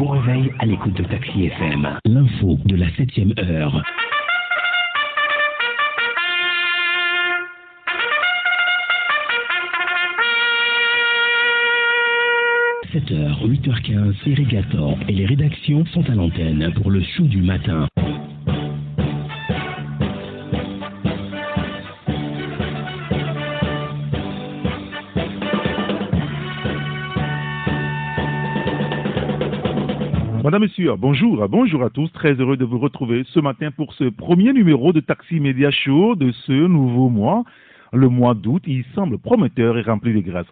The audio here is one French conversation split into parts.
Bon réveil à l'écoute de Taxi FM. L'info de la 7ème heure. « 7h, 8h15, Irrigator et les rédactions sont à l'antenne pour le show du matin. Madame, Monsieur, bonjour, bonjour à tous. Très heureux de vous retrouver ce matin pour ce premier numéro de Taxi Média Show de ce nouveau mois. Le mois d'août, il semble prometteur et rempli de grâce.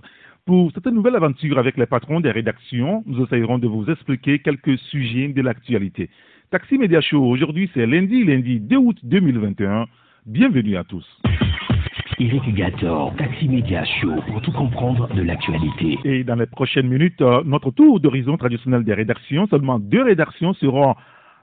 Pour cette nouvelle aventure avec les patrons des rédactions, nous essayerons de vous expliquer quelques sujets de l'actualité. Taxi Média Show, aujourd'hui c'est lundi, lundi 2 août 2021. Bienvenue à tous. Eric Gator, Taxi Média Show, pour tout comprendre de l'actualité. Et dans les prochaines minutes, euh, notre tour d'horizon traditionnel des rédactions, seulement deux rédactions seront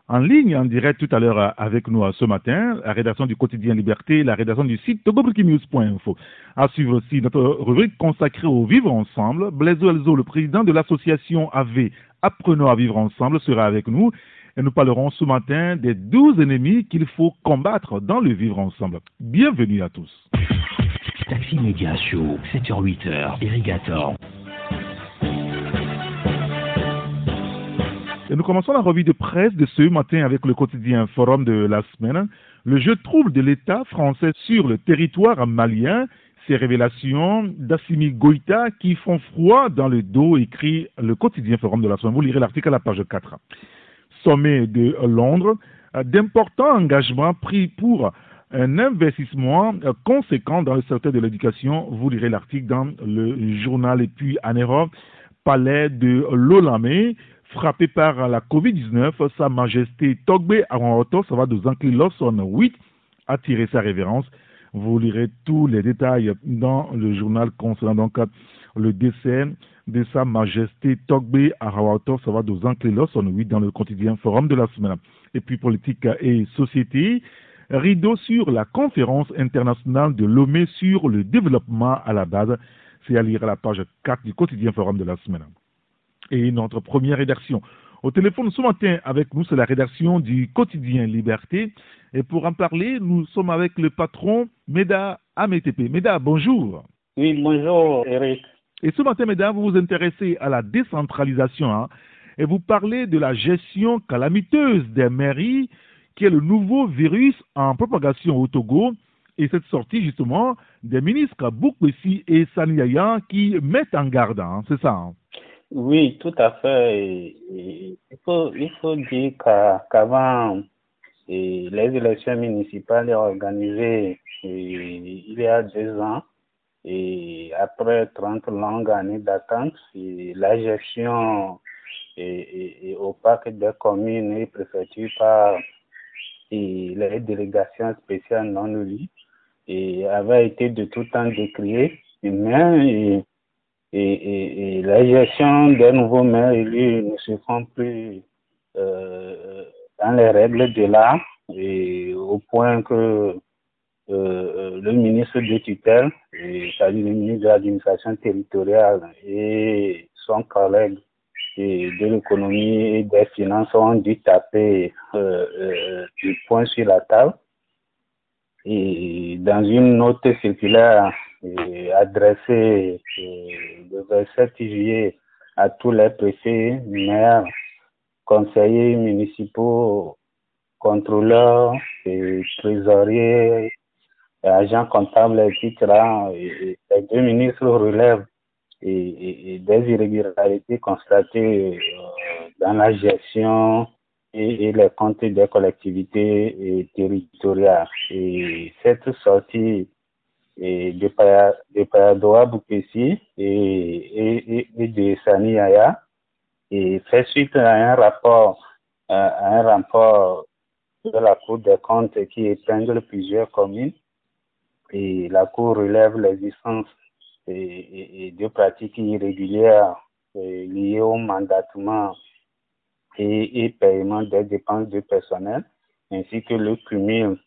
en ligne, en direct tout à l'heure euh, avec nous euh, ce matin, la rédaction du quotidien Liberté, la rédaction du site togobrikinews.info. À suivre aussi notre rubrique consacrée au vivre ensemble. Blaise Elzo, le président de l'association AV Apprenons à vivre ensemble, sera avec nous. Et nous parlerons ce matin des 12 ennemis qu'il faut combattre dans le vivre ensemble. Bienvenue à tous. Taxi Média Show, 7h-8h, Irrigator. Et nous commençons la revue de presse de ce matin avec le quotidien Forum de la semaine. Le jeu trouble de l'État français sur le territoire malien. Ces révélations d'Assimi Goïta qui font froid dans le dos, écrit le quotidien Forum de la semaine. Vous lirez l'article à la page 4. Sommet de Londres, d'importants engagements pris pour un investissement conséquent dans le secteur de l'éducation. Vous lirez l'article dans le journal et puis Anéro, palais de l'Olamé, frappé par la COVID-19, Sa Majesté Togbe Aranhoto, ça va de Zankli Lawson 8, a tiré sa révérence. Vous lirez tous les détails dans le journal concernant donc le décès de Sa Majesté Togbe va de Zankli Lawson 8 dans le quotidien Forum de la semaine. Et puis politique et société, rideau sur la conférence internationale de Lomé sur le développement à la base. C'est à lire à la page 4 du quotidien Forum de la semaine. Et notre première rédaction. Au téléphone ce matin avec nous, c'est la rédaction du quotidien Liberté. Et pour en parler, nous sommes avec le patron Meda Ametepe. Meda, bonjour. Oui, bonjour Eric. Et ce matin, Meda, vous vous intéressez à la décentralisation hein, et vous parlez de la gestion calamiteuse des mairies qui est le nouveau virus en propagation au Togo. Et cette sortie, justement, des ministres Boukwesi et Saniaya qui mettent en garde, hein, c'est ça hein? Oui, tout à fait. Il, faut, il faut dire qu'avant les élections municipales organisées il y a deux ans, et après 30 longues années d'attente, la gestion et, et, opaque des communes et préfectures par les délégations spéciales non élues et avait été de tout temps décriée, mais et, la gestion des nouveaux maires élus ne se font plus euh, dans les règles de l'art et au point que euh, le ministre de tutelle, c'est-à-dire le ministre de l'administration territoriale et son collègue de l'économie et des finances ont dû taper euh, euh, du poing sur la table. Et dans une note circulaire adressée le 27 juillet à tous les préfets, maires, conseillers municipaux, contrôleurs, et trésoriers, agents comptables, etc. Et les deux ministres relèvent des irrégularités constatées euh, dans la gestion et, les comptes des collectivités territoriales. Et cette sortie de, Payadoa Boukessi et, de Sani Aya et fait suite à un rapport, à un rapport de la Cour des comptes qui épingle plusieurs communes et la Cour relève l'existence de pratiques irrégulières liées au mandatement et, paiement des dépenses de personnel, ainsi que le cumul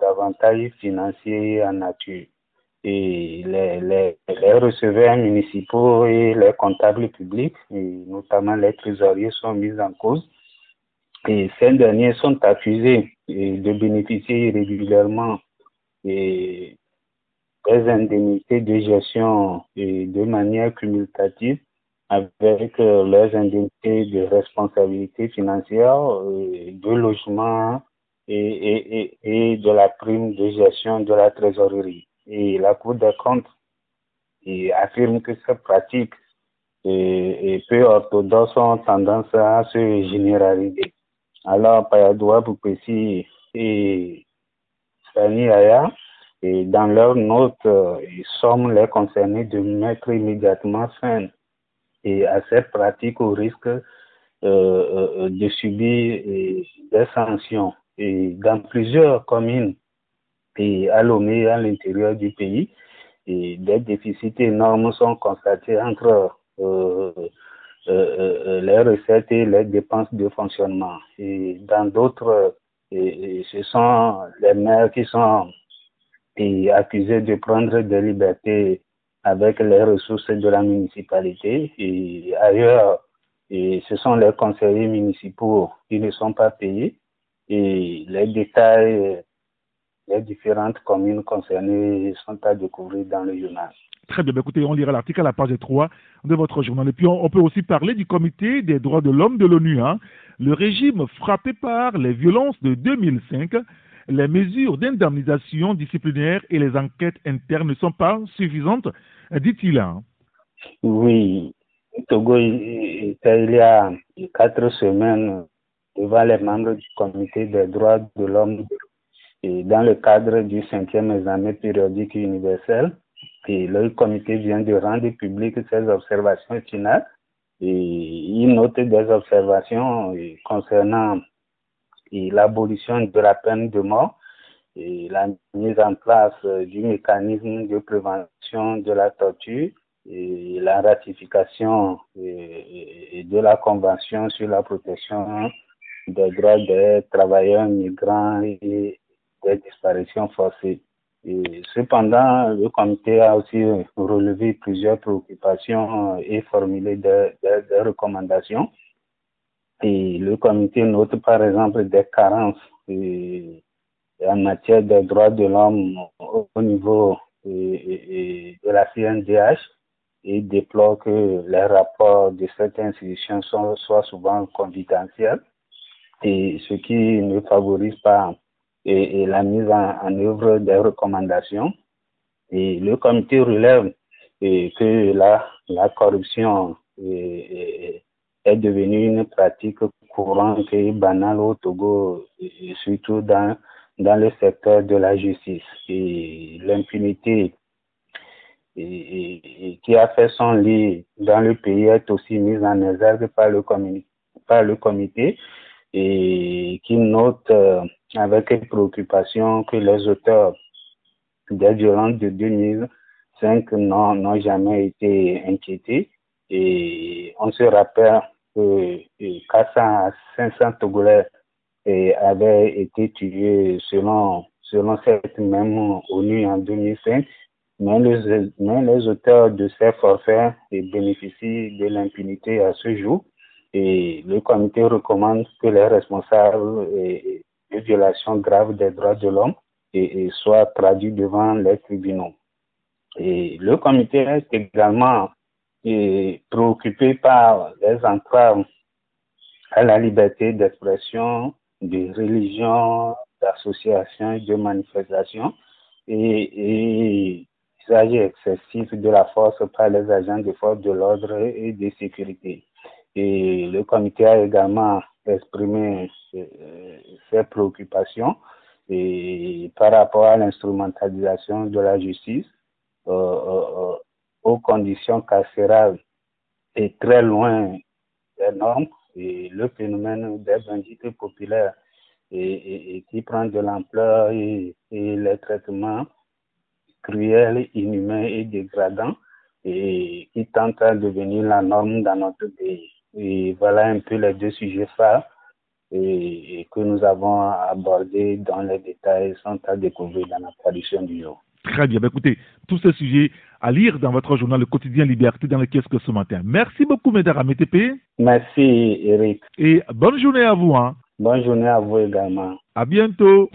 d'avantages financiers en nature. et les, les, receveurs municipaux et les comptables publics, et notamment les trésoriers, sont mis en cause. Et ces derniers sont accusés de bénéficier régulièrement des indemnités de gestion et de manière cumulative avec leurs indemnités de responsabilité financière, de logement et, et, et, de la prime de gestion de la trésorerie. Et la Cour des comptes affirme que cette pratique et, peu orthodoxe ont tendance à se généraliser. Alors, Payadoua Boupessi et Et dans leur note, ils somment les concernés de mettre immédiatement fin et à cette pratique au risque euh, euh, de subir des sanctions. Et dans plusieurs communes et à Lomé, à l'intérieur du pays, et des déficits énormes sont constatés entre euh, les recettes et les dépenses de fonctionnement. Et dans d'autres, ce sont les maires qui sont accusés de prendre des libertés avec les ressources de la municipalité. Et ailleurs, et ce sont les conseillers municipaux qui ne sont pas payés. Et les détails, les différentes communes concernées sont à découvrir dans le journal. Très bien, ben, écoutez, on lira l'article à la page 3 de votre journal. Et puis, on, peut aussi parler du comité des droits de l'homme de l'ONU. Hein. Le régime frappé par les violences de 2005 les mesures d'indemnisation disciplinaire et les enquêtes internes ne sont pas suffisantes dit-il. Hein? Oui, Togo était il y a quatre semaines devant les membres du comité des droits de l'homme dans le cadre du cinquième examen périodique universel. Le comité vient de rendre public ses observations finales et il note des observations concernant l'abolition de la peine de mort et la mise en place euh, du mécanisme de prévention de la torture et la ratification de la Convention sur la protection des droits des travailleurs migrants et des disparitions forcées. Cependant, le comité a aussi relevé plusieurs préoccupations et formulé des, recommandations. Et le comité note par exemple des carences en matière des droits de l'homme au niveau de la CNDH et déplore que les rapports de cette institution soient souvent confidentiels et ce qui ne favorise pas et, la mise en, œuvre des recommandations. Et le comité relève que la, corruption est, devenue une pratique courante et banale au Togo, et surtout dans dans le secteur de la justice. Et l'impunité qui a fait son lit dans le pays est aussi mise en exergue par le, comité, par le comité et qui note euh, avec préoccupation que les auteurs des violences de 2005 n'ont jamais été inquiétés. Et on se rappelle que 400 à 500 Togolais et avait été tué selon, selon cette même ONU en 2005. Mais les, mais les auteurs de ces forfaits bénéficient de l'impunité à ce jour. Et le comité recommande que les responsables violations graves des droits de l'homme et, soient traduits devant les tribunaux. Et le comité est également préoccupé par les entraves à la liberté d'expression de religion, d'association et de manifestation et, usage excessif de la force par les agents de force de l'ordre et de sécurité. Et le comité a également exprimé euh, ses préoccupations et par rapport à l'instrumentalisation de la justice euh, euh, aux conditions carcérales est très loin des normes et le phénomène des bandits populaires et, qui prend de l'ampleur et, les traitements cruels, inhumains et dégradants et qui tentent à devenir la norme dans notre pays. Et voilà un peu les deux sujets phares et, que nous avons abordés dans les détails sont à découvrir dans la tradition du jour. Très bien. Ben, écoutez, tous ces sujets à lire dans votre journal Le quotidien Liberté dans le kiosque ce matin. Merci beaucoup, Médard MTP. Merci, Eric. Et bonne journée à vous. Hein. Bonne journée à vous également. À bientôt.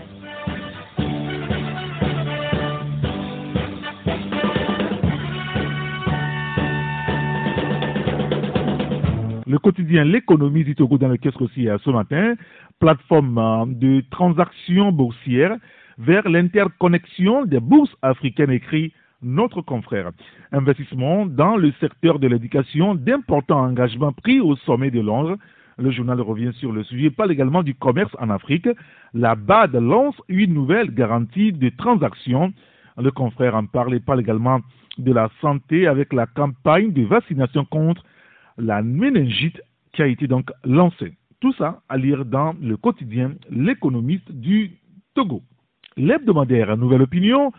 Le quotidien L'économie du Togo dans le kiosque aussi ce matin, plateforme euh, de transactions boursières vers l'interconnexion des bourses africaines, écrit notre confrère. Investissement dans le secteur de l'éducation, d'importants engagements pris au sommet de Londres. Le journal revient sur le sujet. Parle également du commerce en Afrique. La BAD lance une nouvelle garantie de transactions. Le confrère en parle et parle également de la santé avec la campagne de vaccination contre la méningite qui a été donc lancée. Tout ça à lire dans le quotidien L'économiste du Togo. L'hebdomadaire Nouvelle Opinion,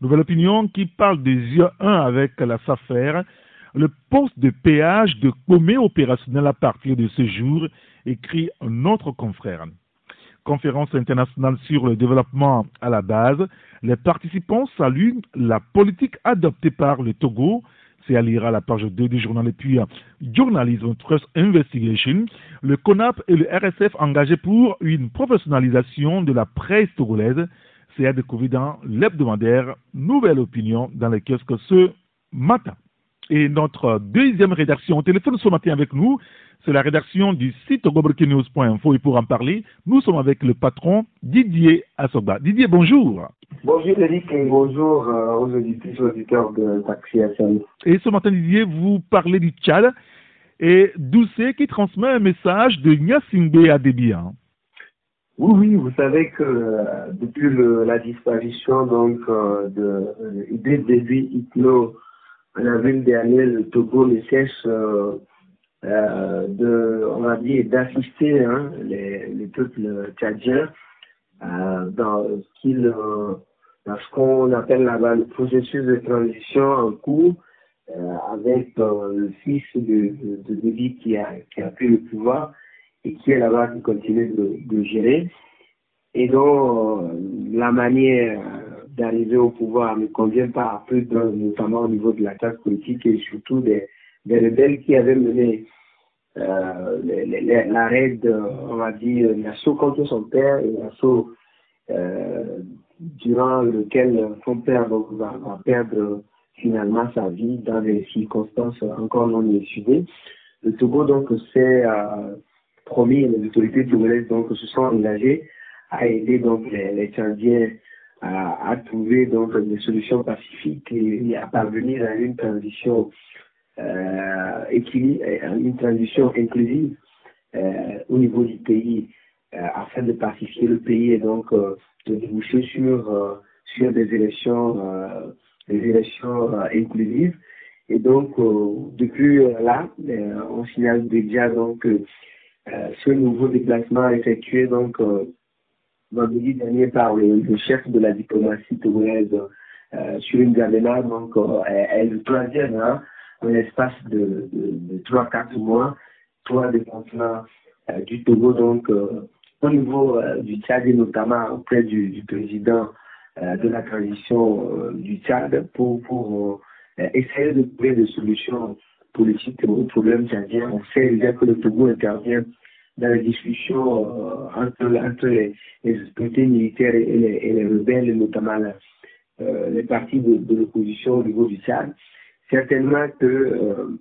Nouvelle Opinion qui parle des yeux 1 avec la SAFER, le poste de péage de Comé opérationnel à partir de ce jour, écrit un autre confrère. Conférence internationale sur le développement à la base, les participants saluent la politique adoptée par le Togo c'est à lire à la page 2 du journal. Et puis, Journalism Trust Investigation, le CONAP et le RSF engagés pour une professionnalisation de la presse togolaise. C'est à découvrir dans l'hebdomadaire Nouvelle Opinion dans les kiosques ce matin. Et notre deuxième rédaction au téléphone ce matin avec nous, c'est la rédaction du site goburkinews.info. Et pour en parler, nous sommes avec le patron Didier Assoba. Didier, bonjour. Bonjour Eric et bonjour euh, aux auditeurs de Taxi FM. Et ce matin, Didier, vous parlez du Tchad et Doucet qui transmet un message de Nyasingbe à Débia. Hein. Oui, oui, vous savez que euh, depuis la disparition donc euh, de de en avril dernier, le Togo ne cesse de, on va dire, d'assister hein, les, les peuples tchadiens dans ce qu'ils dans ce qu'on appelle le processus de transition en cours euh, avec euh, le fils de, de, qui a, pris le pouvoir et qui est là-bas qui continue de, gérer. Et donc, euh, la manière d'arriver au pouvoir ne convient pas à peu, notamment au niveau de la classe politique et surtout des, rebelles qui avaient mené euh, la raid, on va dire, l'assaut contre son père et l'assaut euh, durant lequel son père va, perdre finalement sa vie dans des circonstances encore non étudiées. Le Togo donc s'est euh, promis, les autorités togolaises donc se sont engagées à aider donc les, les Tchadiens à, à, trouver donc des solutions pacifiques et, à parvenir à une transition euh, une transition inclusive euh, au niveau du pays euh, afin de pacifier le pays et donc euh, de déboucher sur, euh, sur des élections, des élections inclusives. Et donc, depuis là, on signale déjà donc ce nouveau déplacement effectué donc vendredi dernier par le, chef de la diplomatie togolaise sur une galena, donc est, le troisième hein, en l'espace de, de, 3-4 mois, trois déplacements du Togo donc au niveau euh, du Tchad et notamment auprès du, président euh, de la transition euh, du Tchad pour, pour essayer de trouver des solutions politiques aux problèmes tchadiens. On sait déjà que le Togo intervient dans les discussions entre, entre les, autorités militaires et les, et les rebelles, notamment les partis de, l'opposition au niveau du Tchad. Certainement que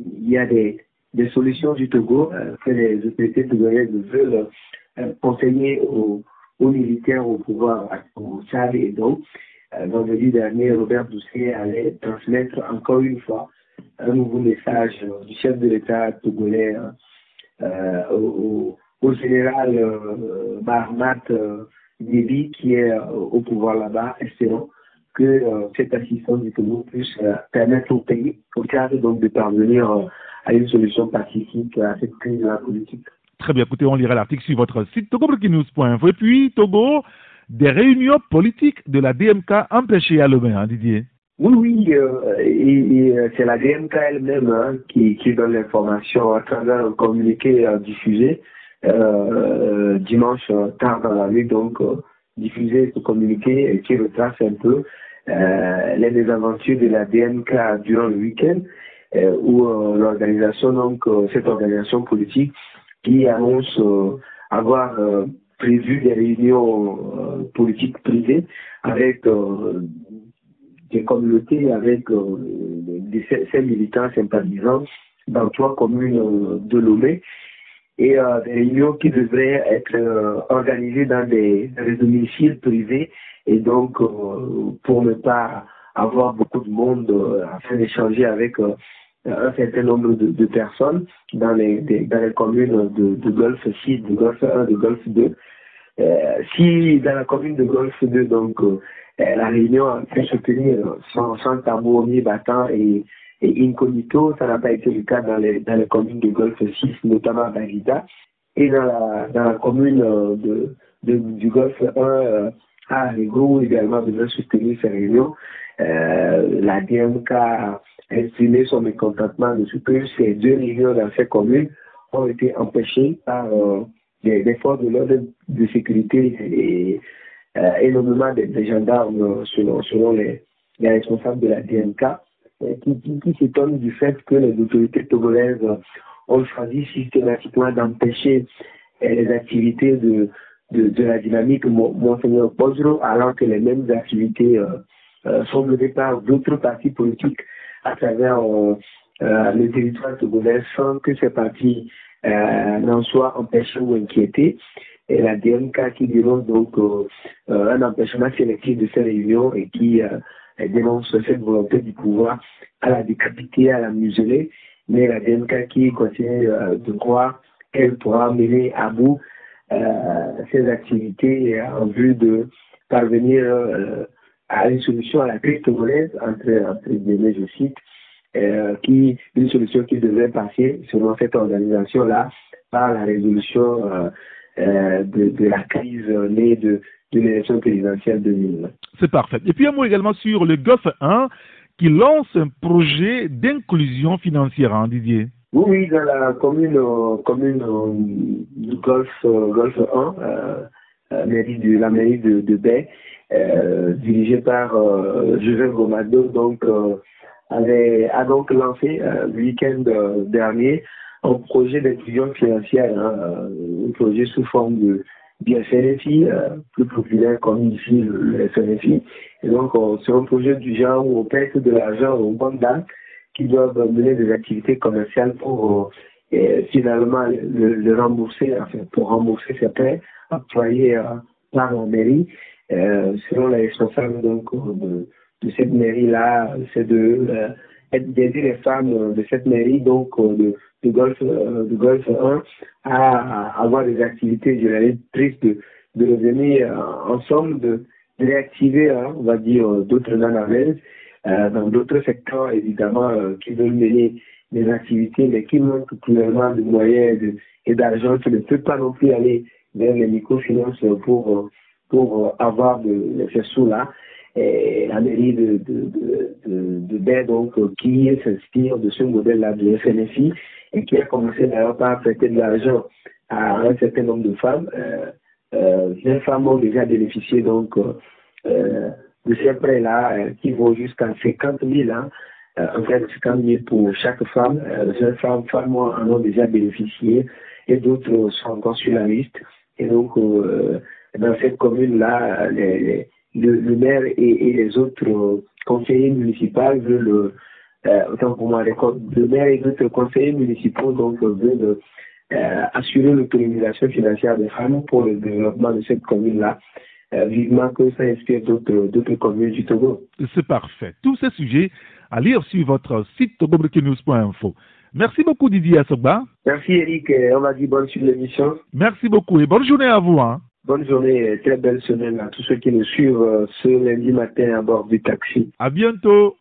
il y a des, solutions du Togo que les autorités togolaises veulent euh, conseiller aux, militaires au pouvoir au Tchad et donc euh, vendredi dernier, Robert Doucet allait transmettre encore une fois un nouveau message du chef de l'État togolais euh, au, au, général euh, Mahamat Déby qui est au pouvoir là-bas. Espérons que cette assistance du Togo puisse permettre au pays, au Tchad, donc de parvenir à une solution pacifique à cette crise politique. Très bien, écoutez, on lira l'article sur votre site togobreakingnews.info. Et puis, Togo, des réunions politiques de la DMK empêchées à Lomé, hein, Didier Oui, oui, euh, euh, c'est la DMK elle-même hein, qui, donne l'information à travers un communiqué euh, diffusé dimanche tard dans la nuit, donc diffusé ce communiqué qui retrace un peu les mésaventures de la DNK durant le week-end, où l'organisation, donc cette organisation politique qui annonce avoir prévu des réunions politiques privées avec des communautés, avec des, ces militants sympathisants dans trois communes de Lomé et euh, des réunions qui devraient être euh, organisées dans des, domiciles privés et donc euh, pour ne pas avoir beaucoup de monde afin d'échanger avec un certain nombre de, personnes dans les, dans les communes de, de Golfe 6, de Golfe 1, de Golfe 2. si dans la commune de Golfe 2, donc la réunion a pu se tenir sans, sans tambour ni battant et et incognito, ça n'a pas été le cas dans les, dans les communes de Golfe 6, notamment Bagida. Et dans la, dans la commune euh, de, du Golfe 1, euh, à Rigo, également, devait soutenir ces réunions. Euh, la DMK a exprimé son mécontentement de ce que ces deux réunions dans ces communes ont été empêchées par euh, des, des, forces de l'ordre de sécurité et euh, énormément des, des gendarmes selon, selon les, les responsables de la DMK. Euh, qui, qui, qui s'étonne du fait que les autorités togolaises ont choisi systématiquement d'empêcher euh, les activités de, de, de, la dynamique Monseigneur Pozro, alors que les mêmes activités euh, sont menées par d'autres partis politiques à travers le territoire togolais sans que ces partis n'en soient empêchés ou inquiétés. Et la DMK qui dénonce donc un empêchement sélectif de ces réunions et qui elle dénonce cette volonté du pouvoir à la décapiter, à la museler, mais la DNK qui continue euh, de croire qu'elle pourra mener à bout euh, ses activités en vue de parvenir euh, à une solution à la crise togolaise, entre, entre guillemets, je cite, qui, une solution qui devait passer, selon cette organisation-là, par la résolution de, de, la crise née de, de l'élection présidentielle 2020. C'est parfait. Et puis un mot également sur le GOF 1 qui lance un projet d'inclusion financière, hein, Didier. Oui, oui, dans la commune, euh, commune euh, du Golfe, euh, Golfe 1, mairie de, la mairie de, de Baie, dirigée par Joseph Gomado, donc, avait, a donc lancé le week-end dernier un projet d'inclusion financière, hein, un projet sous forme de du FNFI, euh, plus populaire comme ici le, FNFI. Et donc, c'est un projet du genre où on prête de l'argent aux banques qui doivent mener des activités commerciales pour euh, finalement le, rembourser, enfin, pour rembourser ces prêts employés euh, par la mairie. selon les responsables donc, de, de cette mairie-là, c'est de d'aider les femmes de cette mairie, donc de de Golfe, euh, de Golfe 1 à, avoir des activités génératrices de, de revenus euh, ensemble, de, de réactiver, hein, on va dire, d'autres nanavelles euh, dans d'autres secteurs, évidemment, qui veulent mener des activités, mais qui manquent clairement de moyens et d'argent, qui ne peuvent pas non plus aller vers les microfinances pour, pour avoir de, ces sous-là. La mairie de, de, donc, qui s'inspire de ce modèle-là de FNFI, et qui a commencé d'ailleurs par prêter de l'argent à un certain nombre de femmes. Euh, euh, les femmes ont déjà bénéficié donc euh, de ces prêts-là euh, qui vont jusqu'à 50 000, hein, euh, en fait 50 000 pour chaque femme. les femmes, femmes en ont déjà bénéficié et d'autres sont encore sur la liste. Et donc, dans cette commune-là, le, le, maire et, et, les autres conseillers municipaux veulent euh, autant pour moi, le maire et d'autres conseillers municipaux donc, veulent euh, assurer l'autonomisation financière des femmes pour le développement de cette commune-là. Euh, vivement que ça inspire d'autres communes du Togo. C'est parfait. Tous ces sujets à lire sur votre site togobreakingnews.info. Merci beaucoup Didier Asogba. Merci Eric, on va dire bonne suite de l'émission. Merci beaucoup et bonne journée à vous. Hein. Bonne journée et très belle semaine à tous ceux qui nous suivent ce lundi matin à bord du taxi. À bientôt.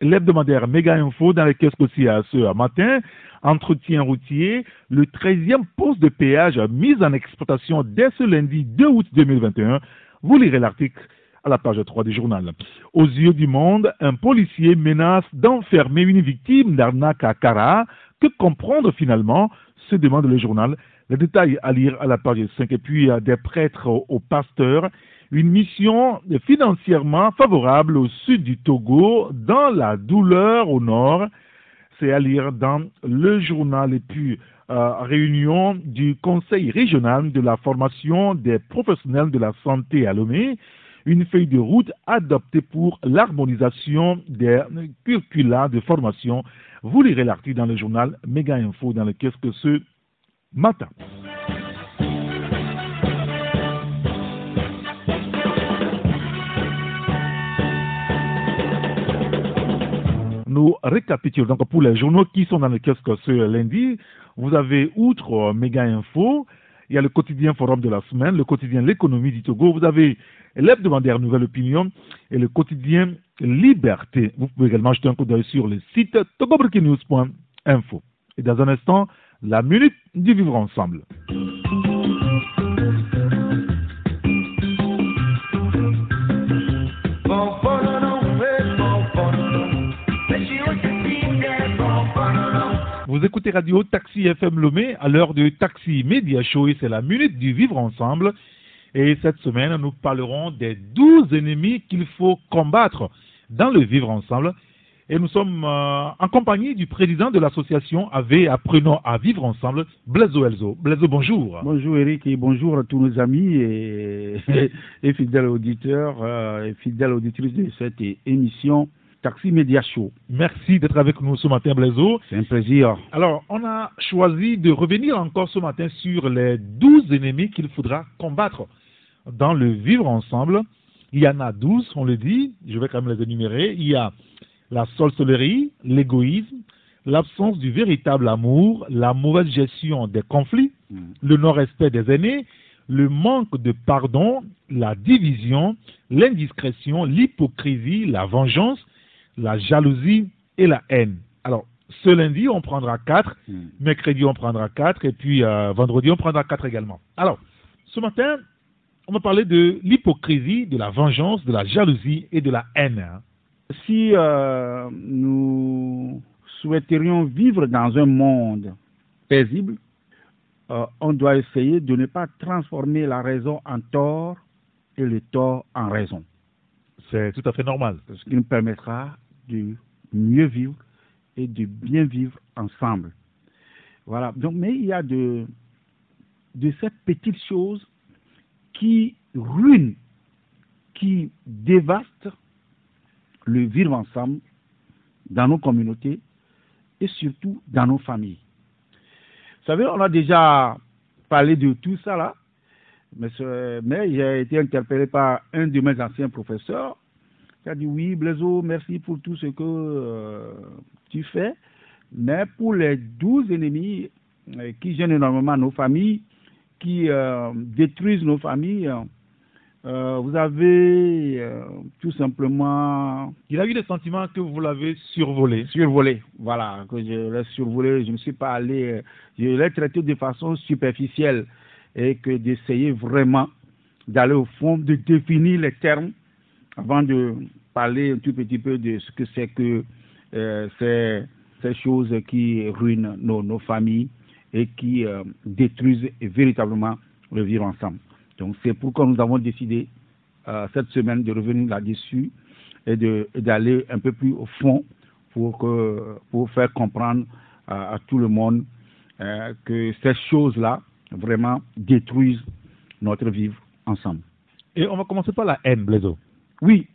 l'hebdomadaire Méga Info dans les aussi à ce matin. Entretien routier, le 13e poste de péage mis en exploitation dès ce lundi 2 août 2021. Vous lirez l'article à la page 3 du journal. Aux yeux du monde, un policier menace d'enfermer une victime d'arnaque à. Que comprendre finalement? Se demande le journal. Les détails à lire à la page 5. Et puis, des prêtres aux pasteurs. Une mission financièrement favorable au sud du Togo, dans la douleur au nord. C'est à lire dans le journal. Et puis, euh, réunion du Conseil régional de la formation des professionnels de la santé à Lomé une feuille de route adoptée pour l'harmonisation des curricula de formation. Vous lirez l'article dans le journal Méga Info dans le kiosque ce matin. Nous récapitulons donc pour les journaux qui sont dans le kiosque ce lundi. Vous avez, outre Méga Info, il y a le quotidien Forum de la semaine, le quotidien L'économie du Togo. Vous avez l'hebdomadaire Nouvelle Opinion et le quotidien Liberté. Vous pouvez également jeter un coup d'œil sur le site togobreakingnews.info. Et dans un instant, la minute du vivre ensemble. Vous écoutez Radio Taxi FM Lomé à l'heure de Taxi Media Show et c'est la minute du vivre ensemble. Et cette semaine, nous parlerons des douze ennemis qu'il faut combattre dans le vivre ensemble. Et nous sommes euh, en compagnie du président de l'association AV Apprenons à vivre ensemble, Blaiseau Elzo. Blaiseau, bonjour. Bonjour Eric et bonjour à tous nos amis et, fidèles auditeurs euh, et fidèles auditrices de cette émission Taxi Média Show. Merci d'être avec nous ce matin, Blaiseau. C'est un plaisir. Alors, on a choisi de revenir encore ce matin sur les douze ennemis qu'il faudra combattre dans le vivre ensemble. Il y en a douze, on le dit, je vais quand même les énumérer. Il y a la sorcellerie, l'égoïsme, l'absence du véritable amour, la mauvaise gestion des conflits, mm. le non-respect des aînés, le manque de pardon, la division, l'indiscrétion, l'hypocrisie, la vengeance, la jalousie et la haine. Alors, ce lundi, on prendra quatre, mm. mercredi, on prendra quatre, et puis euh, vendredi, on prendra quatre également. Alors, ce matin, on va parler de l'hypocrisie, de la vengeance, de la jalousie et de la haine. Hein. Si euh, nous souhaiterions vivre dans un monde paisible, euh, on doit essayer de ne pas transformer la raison en tort et le tort en raison. C'est tout à fait normal. Ce qui nous permettra de mieux vivre et de bien vivre ensemble. Voilà. Donc, mais il y a de, de cette petite chose qui ruine, qui dévaste le vivre ensemble dans nos communautés et surtout dans nos familles. Vous savez, on a déjà parlé de tout ça là, mais, mais j'ai été interpellé par un de mes anciens professeurs qui a dit oui, Blaiseau, merci pour tout ce que euh, tu fais, mais pour les douze ennemis euh, qui gênent énormément nos familles, qui euh, détruisent nos familles. Vous avez tout simplement. Il a eu le sentiment que vous l'avez survolé. Survolé, voilà, que je l'ai survolé. Je ne suis pas allé. Je l'ai traité de façon superficielle et que d'essayer vraiment d'aller au fond, de définir les termes avant de parler un tout petit peu de ce que c'est que ces, ces, choses qui ruinent nos, familles et qui euh, détruisent véritablement le vivre ensemble. Donc c'est pourquoi nous avons décidé euh, cette semaine de revenir là-dessus et d'aller un peu plus au fond pour, pour faire comprendre à tout le monde euh, que ces choses-là vraiment détruisent notre vivre ensemble. Et on va commencer par la haine, Blaiseau. Oui,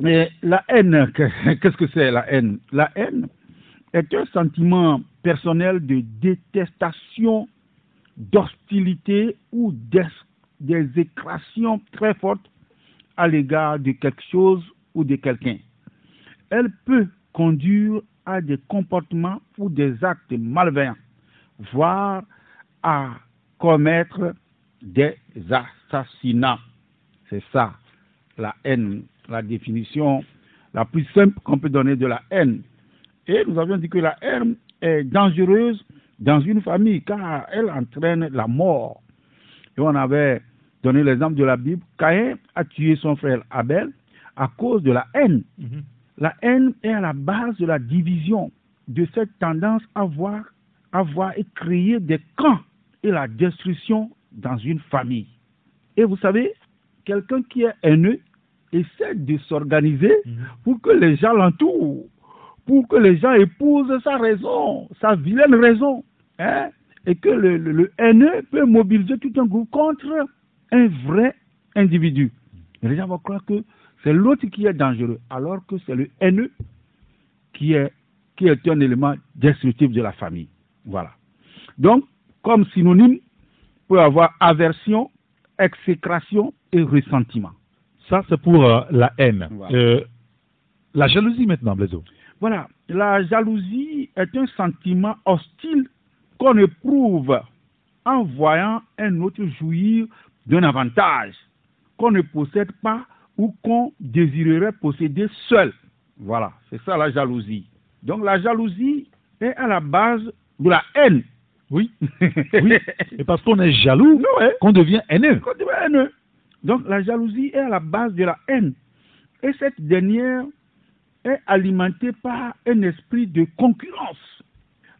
mais la haine, qu'est-ce que c'est la haine? La haine est un sentiment personnel de détestation, d'hostilité ou des écrations très fortes à l'égard de quelque chose ou de quelqu'un. Elle peut conduire à des comportements ou des actes malveillants, voire à commettre des assassinats. C'est ça, la haine, la définition la plus simple qu'on peut donner de la haine. Et nous avions dit que la haine est dangereuse dans une famille car elle entraîne la mort. Et on avait donner l'exemple de la Bible, Caïn a tué son frère Abel à cause de la haine. Mhm. La haine est à la base de la division, de cette tendance à voir, à voir et créer des camps et la destruction dans une famille. Et vous savez, quelqu'un qui est haineux essaie de s'organiser Mhm. pour que les gens l'entourent, pour que les gens épousent sa raison, sa vilaine raison, hein, et que le, le- le haineux peut mobiliser tout un groupe contre un vrai individu. Et les gens vont croire que c'est l'autre qui est dangereux, alors que c'est le haineux qui est, qui est un élément destructif de la famille. Voilà. Donc, comme synonyme, peut avoir aversion, exécration et ressentiment. Ça, c'est pour euh, la haine. Euh, la jalousie maintenant, Blaiseau. Voilà, la jalousie est un sentiment hostile qu'on éprouve en voyant un autre jouir d'un avantage qu'on ne possède pas ou qu'on désirerait posséder seul. Voilà, c'est ça la jalousie. Donc la jalousie est à la base de la haine. Oui. oui. Et parce qu'on est jaloux, Ouais. qu'on devient haineux. Qu'on devient haineux. Donc la jalousie est à la base de la haine. Et cette dernière est alimentée par un esprit de concurrence.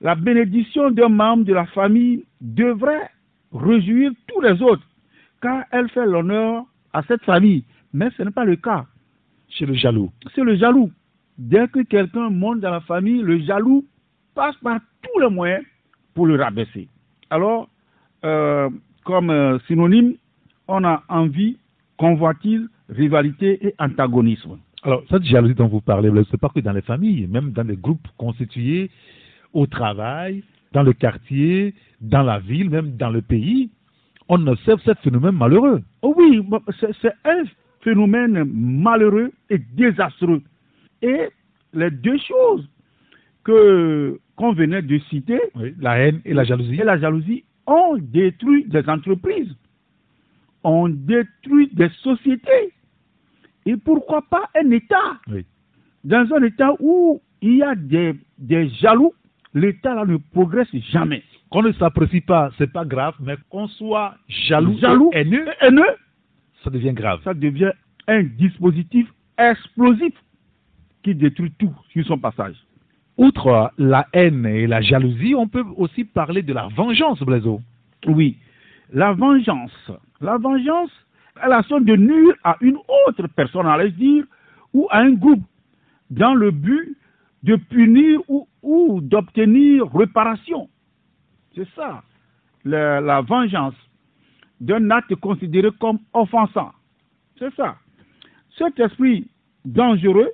La bénédiction d'un membre de la famille devrait réjouir tous les autres, car elle fait l'honneur à cette famille. Mais ce n'est pas le cas. Chez le jaloux. C'est le jaloux. Dès que quelqu'un monte dans la famille, le jaloux passe par tous les moyens pour le rabaisser. Alors, euh, comme euh, synonyme, on a envie, convoitise, rivalité et antagonisme. Alors, cette jalousie dont vous parlez, c'est pas que dans les familles, même dans les groupes constitués au travail, dans le quartier, dans la ville, même dans le pays, on observe ce phénomène malheureux. Oh oui, c'est c'est un phénomène malheureux et désastreux. Et les deux choses que qu'on venait de citer, Oui, la haine et la jalousie. et la jalousie ont détruit des entreprises, ont détruit des sociétés. Et pourquoi pas un État Oui. Dans un État où il y a des, des jaloux, l'État là ne progresse jamais. Qu'on ne s'apprécie pas, c'est pas grave, mais qu'on soit jaloux, Jaloux. et haineux, Et haineux, ça devient grave. ça devient un dispositif explosif qui détruit tout sur son passage. Outre la haine et la jalousie, on peut aussi parler de la vengeance, Blaiseau. Oui, la vengeance. La vengeance est la somme de nuire à une autre personne, allais-je dire, ou à un groupe, dans le but de punir ou, ou d'obtenir réparation. C'est ça, la, la vengeance d'un acte considéré comme offensant. C'est ça. Cet esprit dangereux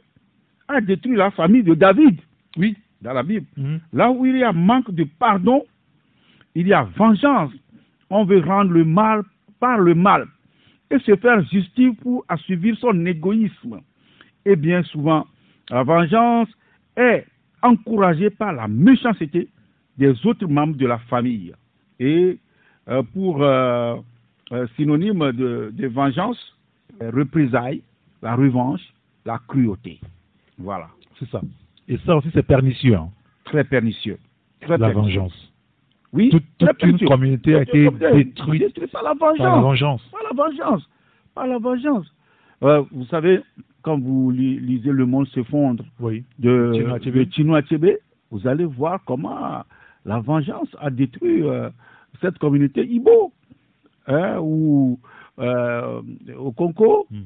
a détruit la famille de David, oui, dans la Bible. Là où il y a manque de pardon, il y a vengeance. On veut rendre le mal par le mal et se faire justice pour assouvir son égoïsme. Et bien souvent, la vengeance est encouragée par la méchanceté des autres membres de la famille. Et euh, pour euh, euh, synonyme de, de vengeance, représailles, la revanche, la cruauté. Voilà. C'est ça. Et ça aussi, c'est pernicieux, hein, Très pernicieux. Très la pernicieux. vengeance. Oui, Toute, toute une communauté a été détruite Détruite par la par la vengeance. Par la vengeance. Par la vengeance. Euh, vous savez, quand vous li- lisez Le Monde s'effondre Oui. de Chinua Achebe. vous allez voir comment la vengeance a détruit euh, cette communauté Ibo, hein, où euh, au Congo, Hmm.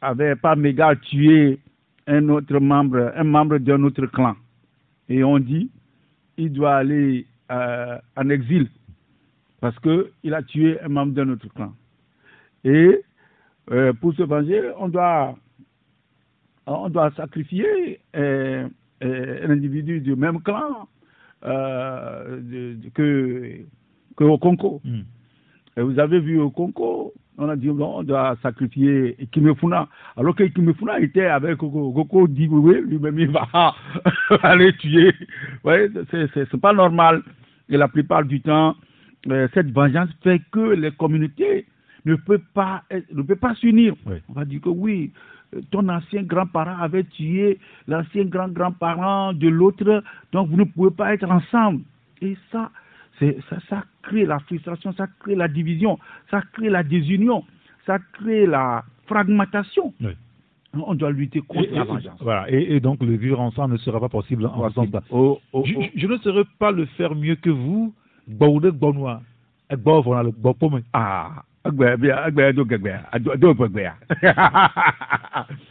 avait pas méga tué un autre membre, un membre d'un autre clan. Et on dit, il doit aller euh, en exil parce qu'il a tué un membre d'un autre clan. Et euh, pour se venger, on doit, on doit sacrifier euh, un individu du même clan de- de- que, que au Congo. Hmm. Et vous avez vu au Congo, on a dit non, on doit sacrifier Kimefuna. Alors que Kimefuna était avec Goko, Goko dit oui, lui-même il va aller tuer. Ouais, c'est- pas normal. Et la plupart du temps, euh, cette vengeance fait que les communautés ne peuvent pas, être- ne peuvent pas s'unir. Oui. On va dire que oui, euh, ton ancien grand-parent avait tué l'ancien grand-grand-parent de l'autre, donc vous ne pouvez pas être ensemble. Et ça, ça, ça crée la frustration, ça crée la division, ça crée la désunion, ça crée la fragmentation. Oui. On doit lutter contre Et- la et- vengeance. Voilà, et, et donc le vivre ensemble ne sera pas possible en. Oh, oh, Je, oh. je- ne saurais pas le faire mieux que vous. Et pomme. Ah,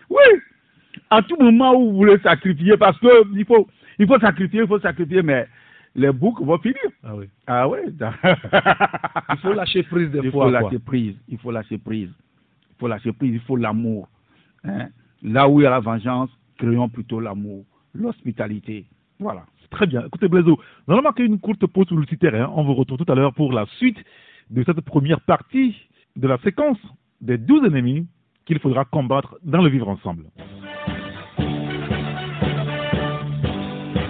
oui, à tout moment où vous voulez sacrifier, parce que il faut, il faut sacrifier, il faut sacrifier, mais les boucs vont finir. Ah oui. Ah ouais. Il faut lâcher prise des il fois. faut lâcher prise. Il faut lâcher prise. Il faut lâcher prise. Il faut l'amour. hein. Là où il y a la vengeance, créons plutôt l'amour, l'hospitalité. Voilà. Très bien. Écoutez, Blaiseau, nous allons marquer une courte pause publicitaire. hein. On vous retrouve tout à l'heure pour la suite de cette première partie de la séquence des 12 ennemis qu'il faudra combattre dans le vivre ensemble.